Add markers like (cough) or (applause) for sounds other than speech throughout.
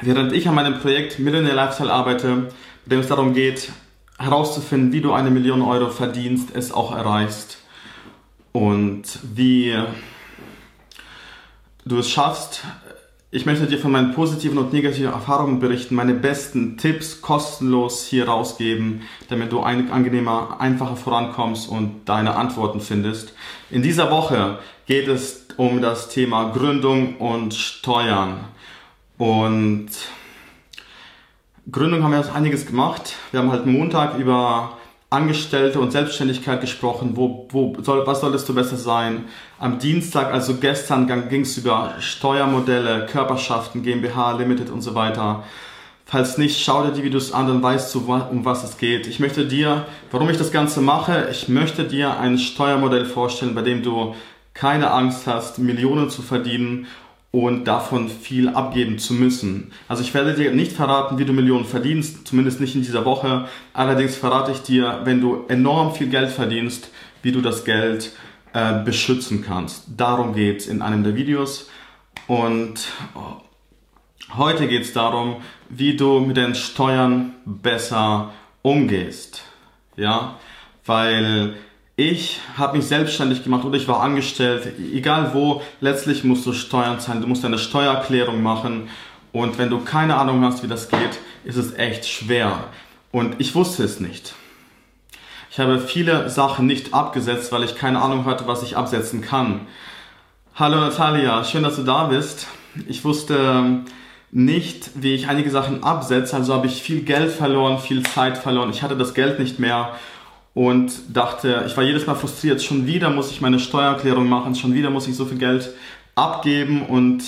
während ich an meinem Projekt Millionaire Lifestyle arbeite, bei dem es darum geht, herauszufinden, wie du eine Million Euro verdienst, es auch erreichst und wie du es schaffst. Ich möchte dir von meinen positiven und negativen Erfahrungen berichten, meine besten Tipps kostenlos hier rausgeben, damit du ein, angenehmer, einfacher vorankommst und deine Antworten findest. In dieser Woche geht es um das Thema Gründung und Steuern. Und Gründung haben wir einiges gemacht. Wir haben halt Montag über Angestellte und Selbstständigkeit gesprochen. Wo, wo soll, was solltest du besser sein? Am Dienstag, also gestern, ging es über Steuermodelle, Körperschaften, GmbH, Limited und so weiter. Falls nicht, schau dir die Videos an, dann weißt du, um was es geht. Ich möchte dir, warum ich das Ganze mache, ich möchte dir ein Steuermodell vorstellen, bei dem du keine Angst hast, Millionen zu verdienen und davon viel abgeben zu müssen. Also ich werde dir nicht verraten, wie du Millionen verdienst, zumindest nicht in dieser Woche. Allerdings verrate ich dir, wenn du enorm viel Geld verdienst, wie du das Geld äh, beschützen kannst. Darum geht es in einem der Videos. Und heute geht es darum, wie du mit den Steuern besser umgehst. Ja, weil ich habe mich selbstständig gemacht oder ich war angestellt, egal wo, letztlich musst du Steuern zahlen, du musst deine Steuererklärung machen und wenn du keine Ahnung hast, wie das geht, ist es echt schwer. Und ich wusste es nicht. Ich habe viele Sachen nicht abgesetzt, weil ich keine Ahnung hatte, was ich absetzen kann. Hallo Natalia, schön, dass du da bist. Ich wusste nicht, wie ich einige Sachen absetze, also habe ich viel Geld verloren, viel Zeit verloren. Ich hatte das Geld nicht mehr und dachte, ich war jedes Mal frustriert, schon wieder muss ich meine Steuererklärung machen, schon wieder muss ich so viel Geld abgeben und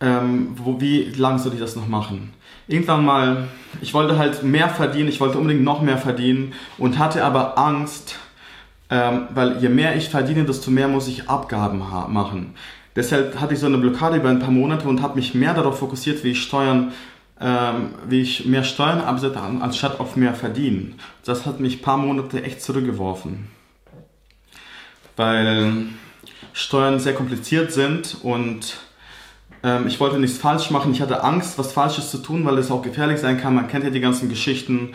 ähm, wo, wie lange soll ich das noch machen? Irgendwann mal, ich wollte halt mehr verdienen, ich wollte unbedingt noch mehr verdienen und hatte aber Angst, ähm, weil je mehr ich verdiene, desto mehr muss ich Abgaben machen. Deshalb hatte ich so eine Blockade über ein paar Monate und habe mich mehr darauf fokussiert, wie ich Steuern ähm, wie ich mehr Steuern absetze, anstatt auf mehr verdienen. Das hat mich ein paar Monate echt zurückgeworfen. Weil Steuern sehr kompliziert sind und ähm, ich wollte nichts falsch machen. Ich hatte Angst, was Falsches zu tun, weil es auch gefährlich sein kann. Man kennt ja die ganzen Geschichten.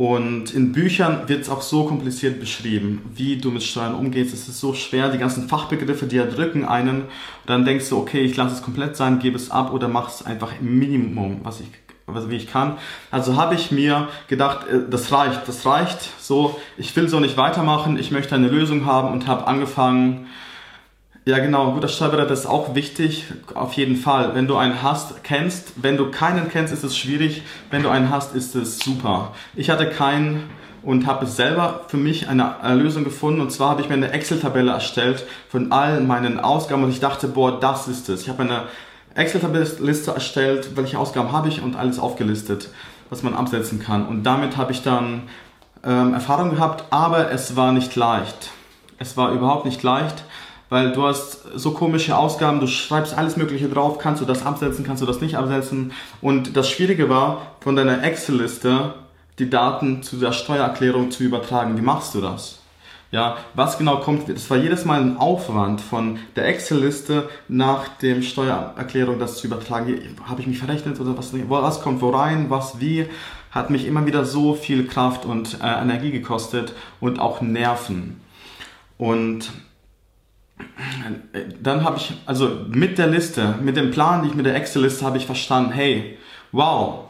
Und in Büchern wird es auch so kompliziert beschrieben, wie du mit Steuern umgehst. Es ist so schwer, die ganzen Fachbegriffe, die erdrücken einen. Und dann denkst du, okay, ich lasse es komplett sein, gebe es ab oder mach es einfach im Minimum, was ich, was, wie ich kann. Also habe ich mir gedacht, äh, das reicht, das reicht. So, ich will so nicht weitermachen, ich möchte eine Lösung haben und habe angefangen, ja, genau. Guter Steuerberater ist auch wichtig. Auf jeden Fall. Wenn du einen hast, kennst. Wenn du keinen kennst, ist es schwierig. Wenn du einen hast, ist es super. Ich hatte keinen und habe selber für mich eine Lösung gefunden. Und zwar habe ich mir eine Excel-Tabelle erstellt von all meinen Ausgaben und ich dachte, boah, das ist es. Ich habe eine Excel-Tabelle-Liste erstellt, welche Ausgaben habe ich und alles aufgelistet, was man absetzen kann. Und damit habe ich dann ähm, Erfahrung gehabt, aber es war nicht leicht. Es war überhaupt nicht leicht weil du hast so komische Ausgaben, du schreibst alles Mögliche drauf, kannst du das absetzen, kannst du das nicht absetzen. Und das Schwierige war, von deiner Excel-Liste die Daten zu der Steuererklärung zu übertragen. Wie machst du das? Ja, was genau kommt, das war jedes Mal ein Aufwand von der Excel-Liste nach dem Steuererklärung das zu übertragen. Habe ich mich verrechnet oder was, was kommt wo rein, was wie, hat mich immer wieder so viel Kraft und äh, Energie gekostet und auch Nerven. Und dann habe ich, also mit der Liste, mit dem Plan, die ich mit der Excel-Liste habe ich verstanden, hey, wow,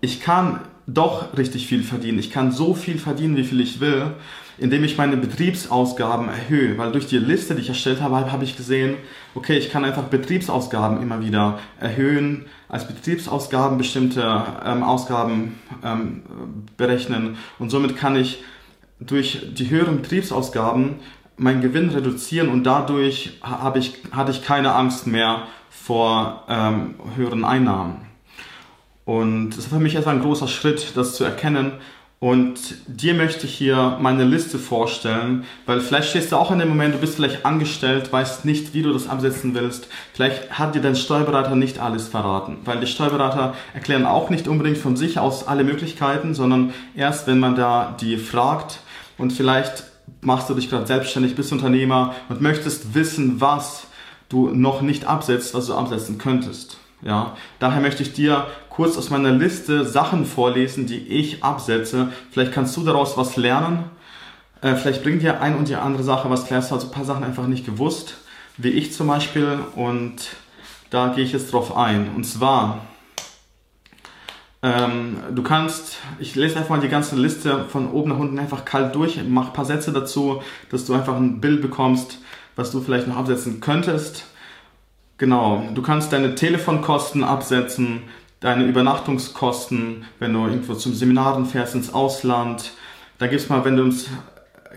ich kann doch richtig viel verdienen. Ich kann so viel verdienen, wie viel ich will, indem ich meine Betriebsausgaben erhöhe. Weil durch die Liste, die ich erstellt habe, habe ich gesehen, okay, ich kann einfach Betriebsausgaben immer wieder erhöhen, als Betriebsausgaben bestimmte ähm, Ausgaben ähm, berechnen. Und somit kann ich durch die höheren Betriebsausgaben meinen Gewinn reduzieren und dadurch habe ich, hatte ich keine Angst mehr vor ähm, höheren Einnahmen. Und das war für mich erst ein großer Schritt, das zu erkennen. Und dir möchte ich hier meine Liste vorstellen, weil vielleicht stehst du auch in dem Moment, du bist vielleicht angestellt, weißt nicht, wie du das absetzen willst. Vielleicht hat dir dein Steuerberater nicht alles verraten, weil die Steuerberater erklären auch nicht unbedingt von sich aus alle Möglichkeiten, sondern erst, wenn man da die fragt und vielleicht machst du dich gerade selbstständig, bist Unternehmer und möchtest wissen, was du noch nicht absetzt, was du absetzen könntest. Ja, daher möchte ich dir kurz aus meiner Liste Sachen vorlesen, die ich absetze. Vielleicht kannst du daraus was lernen. Äh, vielleicht bringt dir ein und die andere Sache was. Hast du also ein paar Sachen einfach nicht gewusst, wie ich zum Beispiel. Und da gehe ich jetzt drauf ein. Und zwar, ähm, du kannst, ich lese einfach mal die ganze Liste von oben nach unten einfach kalt durch, mach ein paar Sätze dazu, dass du einfach ein Bild bekommst, was du vielleicht noch absetzen könntest. Genau, du kannst deine Telefonkosten absetzen, deine Übernachtungskosten, wenn du irgendwo zum Seminaren fährst ins Ausland. Da gibt's mal, wenn du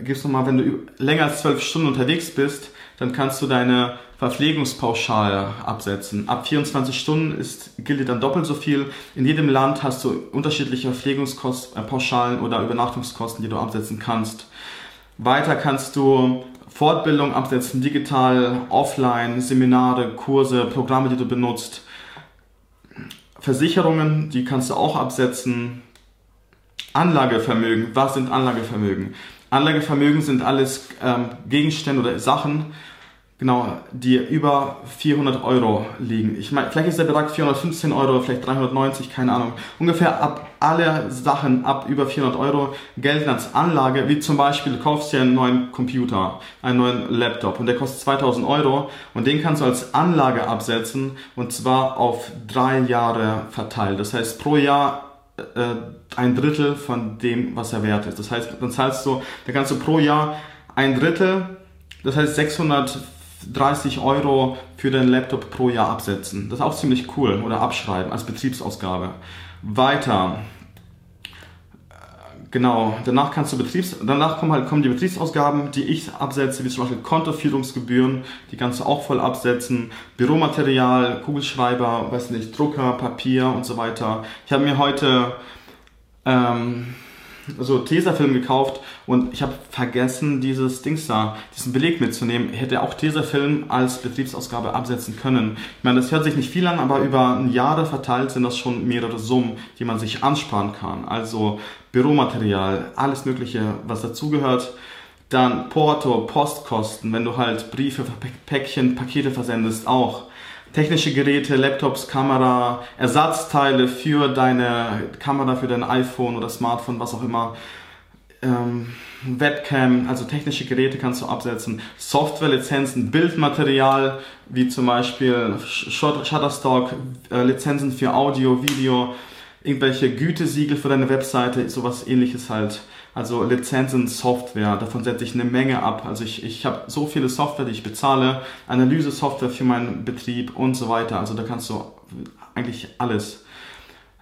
gibt's noch mal, wenn du länger als zwölf Stunden unterwegs bist, dann kannst du deine Verpflegungspauschale absetzen. Ab 24 Stunden ist, gilt dann doppelt so viel. In jedem Land hast du unterschiedliche Verpflegungspauschalen oder Übernachtungskosten, die du absetzen kannst. Weiter kannst du Fortbildung absetzen, digital, offline, Seminare, Kurse, Programme, die du benutzt. Versicherungen, die kannst du auch absetzen. Anlagevermögen, was sind Anlagevermögen? Anlagevermögen sind alles ähm, Gegenstände oder Sachen, Genau, die über 400 Euro liegen. Ich meine, vielleicht ist der Betrag 415 Euro, vielleicht 390, keine Ahnung. Ungefähr ab alle Sachen ab über 400 Euro gelten als Anlage, wie zum Beispiel du kaufst dir einen neuen Computer, einen neuen Laptop und der kostet 2000 Euro und den kannst du als Anlage absetzen und zwar auf drei Jahre verteilt. Das heißt pro Jahr äh, ein Drittel von dem, was er wert ist. Das heißt, dann zahlst du, dann kannst du pro Jahr ein Drittel, das heißt 600 30 Euro für deinen Laptop pro Jahr absetzen. Das ist auch ziemlich cool. Oder abschreiben als Betriebsausgabe. Weiter. Genau, danach kannst du Betriebs, danach kommen halt kommen die Betriebsausgaben, die ich absetze, wie zum Beispiel Kontoführungsgebühren, die kannst du auch voll absetzen, Büromaterial, Kugelschreiber, weiß nicht, Drucker, Papier und so weiter. Ich habe mir heute ähm, so Tesafilm gekauft und ich habe vergessen, dieses Dings da, diesen Beleg mitzunehmen. Ich hätte auch Tesafilm als Betriebsausgabe absetzen können. Ich meine, das hört sich nicht viel an, aber über Jahre verteilt sind das schon mehrere Summen, die man sich ansparen kann. Also Büromaterial, alles Mögliche, was dazugehört. Dann Porto, Postkosten, wenn du halt Briefe, Päckchen, Pakete versendest, auch technische Geräte, Laptops, Kamera, Ersatzteile für deine Kamera, für dein iPhone oder Smartphone, was auch immer. Ähm, Webcam, also technische Geräte kannst du absetzen, Softwarelizenzen, Bildmaterial, wie zum Beispiel Shutterstock, äh, Lizenzen für Audio, Video, irgendwelche Gütesiegel für deine Webseite, sowas ähnliches halt. Also Lizenzen, Software, davon setze ich eine Menge ab. Also ich, ich habe so viele Software, die ich bezahle, Analyse-Software für meinen Betrieb und so weiter. Also da kannst du eigentlich alles.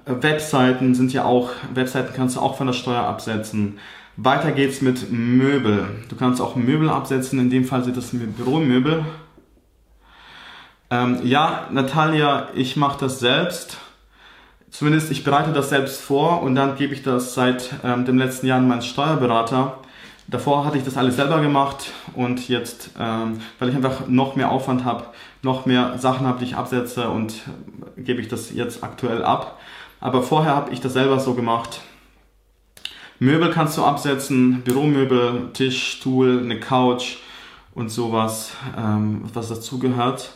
Webseiten sind ja auch, Webseiten kannst du auch von der Steuer absetzen. Weiter geht's mit Möbel. Du kannst auch Möbel absetzen, in dem Fall sind das Büromöbel. Ähm, ja, Natalia, ich mache das selbst. Zumindest ich bereite das selbst vor und dann gebe ich das seit ähm, dem letzten Jahr an meinen Steuerberater. Davor hatte ich das alles selber gemacht und jetzt, ähm, weil ich einfach noch mehr Aufwand habe, noch mehr Sachen habe, die ich absetze und äh, gebe ich das jetzt aktuell ab. Aber vorher habe ich das selber so gemacht. Möbel kannst du absetzen, Büromöbel, Tisch, Stuhl, eine Couch und sowas, ähm, was dazugehört.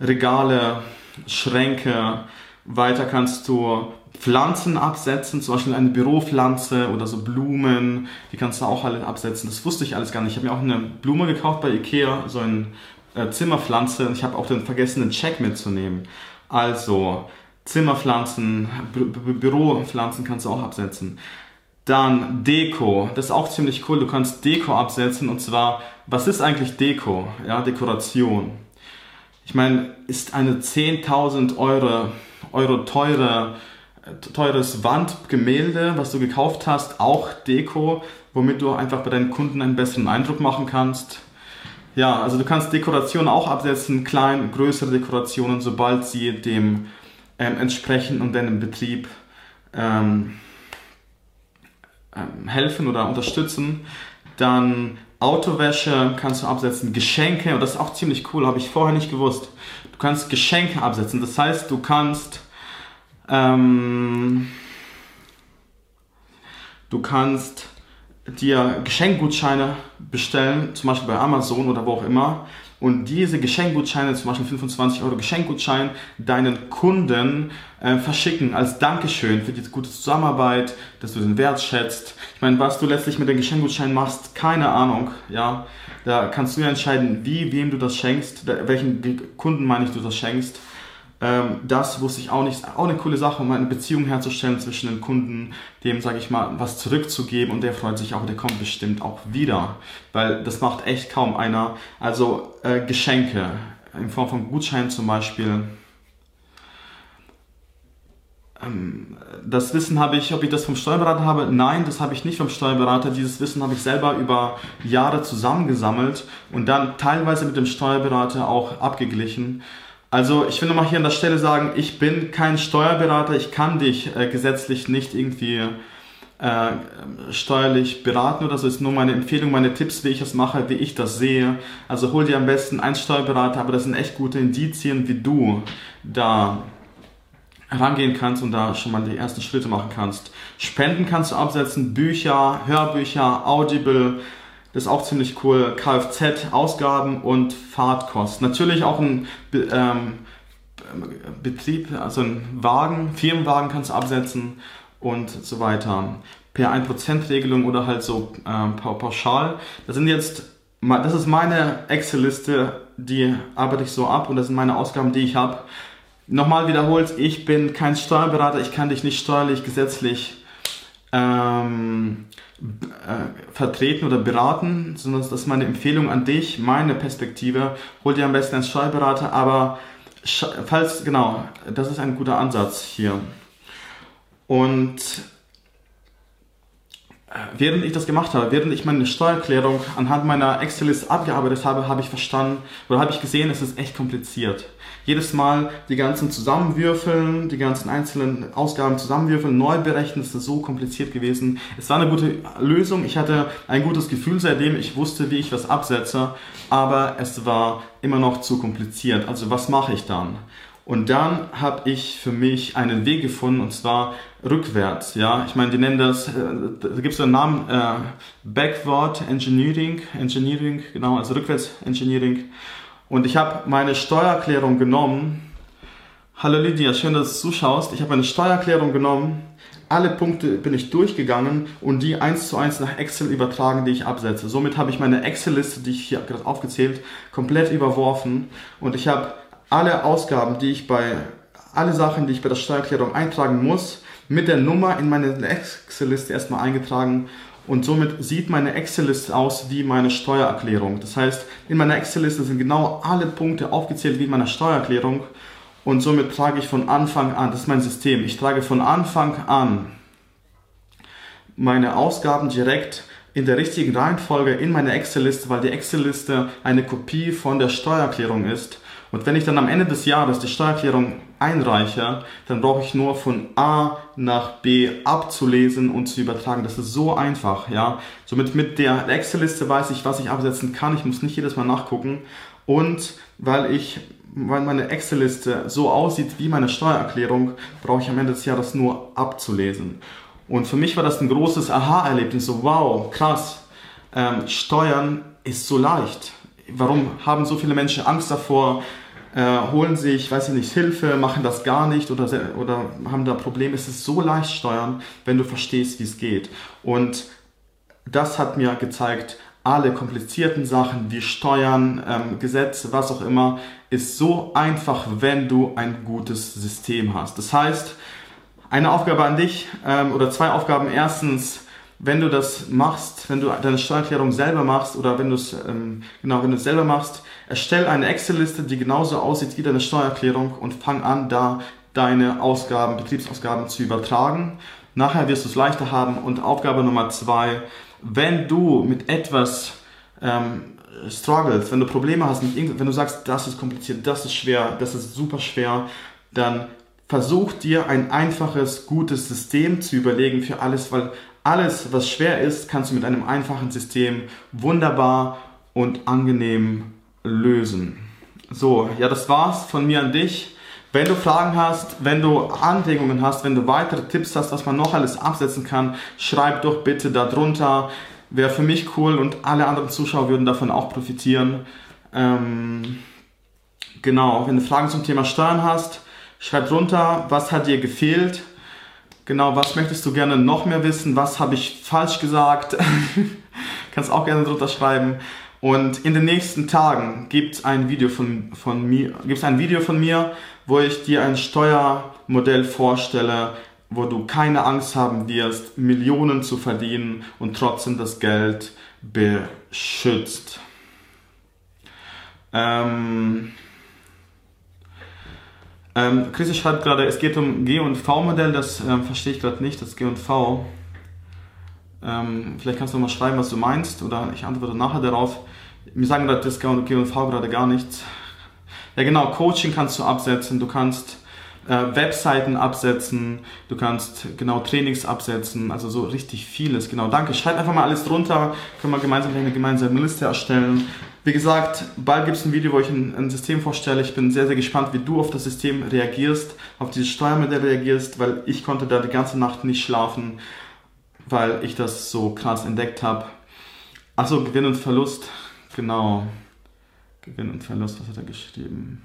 Regale, Schränke, weiter kannst du Pflanzen absetzen, zum Beispiel eine Büropflanze oder so Blumen, die kannst du auch alle absetzen. Das wusste ich alles gar nicht. Ich habe mir auch eine Blume gekauft bei Ikea, so eine äh, Zimmerpflanze und ich habe auch den vergessenen Check mitzunehmen. Also Zimmerpflanzen, Bü Büropflanzen kannst du auch absetzen. Dann Deko, das ist auch ziemlich cool. Du kannst Deko absetzen und zwar, was ist eigentlich Deko? Ja, Dekoration. Ich meine, ist eine 10.000 Euro Euro teure, teures Wandgemälde, was du gekauft hast, auch Deko, womit du einfach bei deinen Kunden einen besseren Eindruck machen kannst. Ja, also du kannst Dekorationen auch absetzen, klein, größere Dekorationen, sobald sie dem ähm, entsprechen und deinem Betrieb ähm, ähm, helfen oder unterstützen. Dann Autowäsche kannst du absetzen, Geschenke, und das ist auch ziemlich cool, habe ich vorher nicht gewusst. Du kannst Geschenke absetzen, das heißt, du kannst ähm, du kannst dir Geschenkgutscheine bestellen, zum Beispiel bei Amazon oder wo auch immer, und diese Geschenkgutscheine, zum Beispiel 25 Euro Geschenkgutschein, deinen Kunden äh, verschicken als Dankeschön für die gute Zusammenarbeit, dass du den Wert schätzt. Ich meine, was du letztlich mit den Geschenkgutscheinen machst, keine Ahnung, ja. Da kannst du ja entscheiden, wie, wem du das schenkst, welchen Kunden meine ich, du das schenkst. Ähm, das wusste ich auch nicht. Auch eine coole Sache, um eine Beziehung herzustellen zwischen dem Kunden, dem, sage ich mal, was zurückzugeben und der freut sich auch, der kommt bestimmt auch wieder. Weil das macht echt kaum einer. Also äh, Geschenke in Form von Gutscheinen zum Beispiel. Ähm, das Wissen habe ich, ob ich das vom Steuerberater habe? Nein, das habe ich nicht vom Steuerberater. Dieses Wissen habe ich selber über Jahre zusammengesammelt und dann teilweise mit dem Steuerberater auch abgeglichen. Also ich will nochmal hier an der Stelle sagen, ich bin kein Steuerberater, ich kann dich äh, gesetzlich nicht irgendwie äh, steuerlich beraten oder so. Ist nur meine Empfehlung, meine Tipps, wie ich das mache, wie ich das sehe. Also hol dir am besten einen Steuerberater, aber das sind echt gute Indizien, wie du da herangehen kannst und da schon mal die ersten Schritte machen kannst. Spenden kannst du absetzen, Bücher, Hörbücher, Audible, das ist auch ziemlich cool. Kfz-Ausgaben und Fahrtkosten. Natürlich auch ein ähm, Betrieb, also ein Wagen, Firmenwagen kannst du absetzen und so weiter. Per 1%-Regelung oder halt so ähm, pauschal. Das sind jetzt, das ist meine Excel-Liste, die arbeite ich so ab und das sind meine Ausgaben, die ich habe. Nochmal wiederholt, ich bin kein Steuerberater, ich kann dich nicht steuerlich, gesetzlich ähm, äh, vertreten oder beraten, sondern das ist meine Empfehlung an dich, meine Perspektive. Hol dir am besten einen Steuerberater, aber falls, genau, das ist ein guter Ansatz hier. Und während ich das gemacht habe, während ich meine Steuererklärung anhand meiner Excel-Liste abgearbeitet habe, habe ich verstanden oder habe ich gesehen, es ist echt kompliziert. Jedes Mal die ganzen zusammenwürfeln, die ganzen einzelnen Ausgaben zusammenwürfeln, neu berechnen, ist so kompliziert gewesen. Es war eine gute Lösung, ich hatte ein gutes Gefühl seitdem, ich wusste, wie ich was absetze, aber es war immer noch zu kompliziert. Also was mache ich dann? Und dann habe ich für mich einen Weg gefunden und zwar rückwärts. Ja, ich meine, die nennen das, äh, da gibt es einen Namen, äh, Backward Engineering, Engineering, genau, also rückwärts Engineering. Und ich habe meine Steuererklärung genommen. Hallo Lydia, schön, dass du zuschaust. Ich habe meine Steuererklärung genommen, alle Punkte bin ich durchgegangen und die eins zu eins nach Excel übertragen, die ich absetze. Somit habe ich meine Excel-Liste, die ich hier gerade aufgezählt, komplett überworfen und ich habe alle Ausgaben, die ich bei, alle Sachen, die ich bei der Steuererklärung eintragen muss, mit der Nummer in meine Excel-Liste erstmal eingetragen. Und somit sieht meine Excel-Liste aus wie meine Steuererklärung. Das heißt, in meiner Excel-Liste sind genau alle Punkte aufgezählt wie in meiner Steuererklärung. Und somit trage ich von Anfang an, das ist mein System, ich trage von Anfang an meine Ausgaben direkt in der richtigen Reihenfolge in meine Excel-Liste, weil die Excel-Liste eine Kopie von der Steuererklärung ist und wenn ich dann am Ende des Jahres die Steuererklärung einreiche, dann brauche ich nur von A nach B abzulesen und zu übertragen. Das ist so einfach, ja. Somit mit der Excel-Liste weiß ich, was ich absetzen kann. Ich muss nicht jedes Mal nachgucken. Und weil ich, weil meine Excel-Liste so aussieht wie meine Steuererklärung, brauche ich am Ende des Jahres nur abzulesen. Und für mich war das ein großes Aha-Erlebnis. So, wow, krass. Ähm, Steuern ist so leicht. Warum haben so viele Menschen Angst davor? Äh, holen sich, weiß ich nicht, Hilfe, machen das gar nicht oder, oder haben da Probleme. Es ist so leicht steuern, wenn du verstehst, wie es geht. Und das hat mir gezeigt, alle komplizierten Sachen wie Steuern, ähm, Gesetze, was auch immer, ist so einfach, wenn du ein gutes System hast. Das heißt, eine Aufgabe an dich ähm, oder zwei Aufgaben. Erstens, wenn du das machst, wenn du deine Steuererklärung selber machst oder wenn du es ähm, genau, wenn du es selber machst, erstell eine Excel-Liste, die genauso aussieht wie deine Steuererklärung und fang an, da deine Ausgaben, Betriebsausgaben zu übertragen. Nachher wirst du es leichter haben. Und Aufgabe Nummer zwei, wenn du mit etwas ähm, struggles, wenn du Probleme hast, mit wenn du sagst, das ist kompliziert, das ist schwer, das ist super schwer, dann versuch dir ein einfaches, gutes System zu überlegen für alles, weil alles, was schwer ist, kannst du mit einem einfachen System wunderbar und angenehm lösen. So, ja, das war's von mir an dich. Wenn du Fragen hast, wenn du Anregungen hast, wenn du weitere Tipps hast, was man noch alles absetzen kann, schreib doch bitte darunter. Wäre für mich cool und alle anderen Zuschauer würden davon auch profitieren. Ähm, genau, wenn du Fragen zum Thema Steuern hast, schreib drunter, was hat dir gefehlt. Genau, was möchtest du gerne noch mehr wissen? Was habe ich falsch gesagt? (laughs) Kannst auch gerne drunter schreiben. Und in den nächsten Tagen gibt es ein Video von, von mir, gibt's ein Video von mir, wo ich dir ein Steuermodell vorstelle, wo du keine Angst haben wirst, Millionen zu verdienen und trotzdem das Geld beschützt. Ähm, ähm, Chris schreibt gerade, es geht um G- und V-Modell, das ähm, verstehe ich gerade nicht, das G und V. Ähm, vielleicht kannst du mal schreiben, was du meinst, oder ich antworte nachher darauf. Mir sagen gerade das G und V gerade gar nichts. Ja genau, Coaching kannst du absetzen, du kannst äh, Webseiten absetzen, du kannst genau Trainings absetzen, also so richtig vieles. Genau, danke. Schreib einfach mal alles drunter, können wir gemeinsam eine gemeinsame Liste erstellen. Wie gesagt, bald gibt es ein Video, wo ich ein, ein, System vorstelle. Ich bin sehr, sehr gespannt, wie du auf das System reagierst, auf dieses Steuermodell reagierst, weil ich konnte da die ganze Nacht nicht schlafen, weil ich das so krass entdeckt habe. Achso, Gewinn und Verlust. Genau. Gewinn und Verlust, was hat er geschrieben?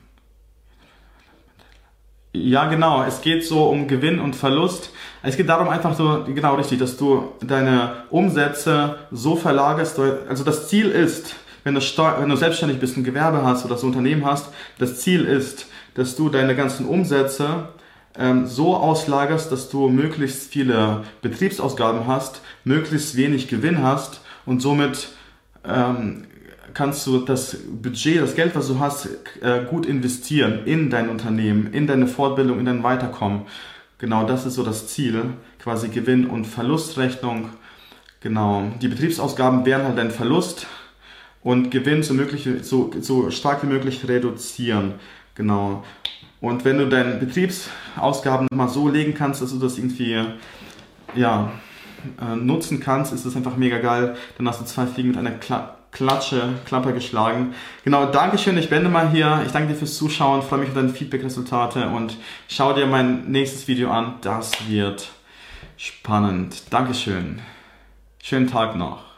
Ja, genau. Es geht so um Gewinn und Verlust. Es geht darum einfach so, genau richtig, dass du deine Umsätze so verlagerst. Also das Ziel ist, wenn du, wenn du selbstständig bist, ein Gewerbe hast oder so ein Unternehmen hast, das Ziel ist, dass du deine ganzen Umsätze ähm, so auslagerst, dass du möglichst viele Betriebsausgaben hast, möglichst wenig Gewinn hast und somit ähm, kannst du das Budget, das Geld, was du hast, äh, gut investieren in dein Unternehmen, in deine Fortbildung, in dein Weiterkommen. Genau, das ist so das Ziel, quasi Gewinn- und Verlustrechnung. Genau, die Betriebsausgaben wären halt dein Verlust und Gewinn so, möglich, so, so stark wie möglich reduzieren. Genau. Und wenn du deine Betriebsausgaben mal so legen kannst, dass du das irgendwie ja, äh, nutzen kannst, ist das einfach mega geil. Dann hast du zwei Fliegen mit einer Kla Klatsche, Klappe geschlagen. Genau, Dankeschön, ich bin mal hier. Ich danke dir fürs Zuschauen, freue mich auf deine Feedback-Resultate und schau dir mein nächstes Video an. Das wird spannend. Dankeschön. Schönen Tag noch.